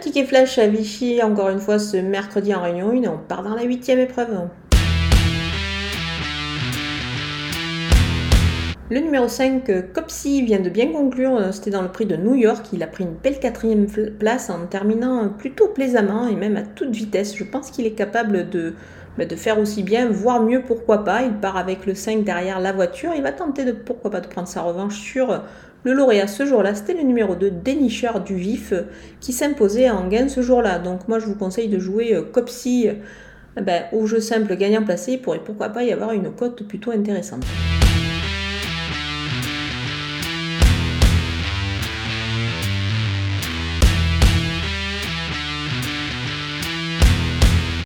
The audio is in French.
Ticket flash à Vichy, encore une fois ce mercredi en réunion 1, on part dans la huitième épreuve. Le numéro 5, Copsy, vient de bien conclure, c'était dans le prix de New York, il a pris une belle quatrième place en terminant plutôt plaisamment et même à toute vitesse. Je pense qu'il est capable de, bah, faire aussi bien, voire mieux pourquoi pas. Il part avec le 5 derrière la voiture, il va tenter de pourquoi pas de prendre sa revanche sur le lauréat ce jour-là, c'était le numéro 2, Dénicheur du Vif, qui s'imposait en gain ce jour-là. Donc moi je vous conseille de jouer euh, Copsy ben, au jeu simple gagnant placé, il pourrait pourquoi pas y avoir une cote plutôt intéressante.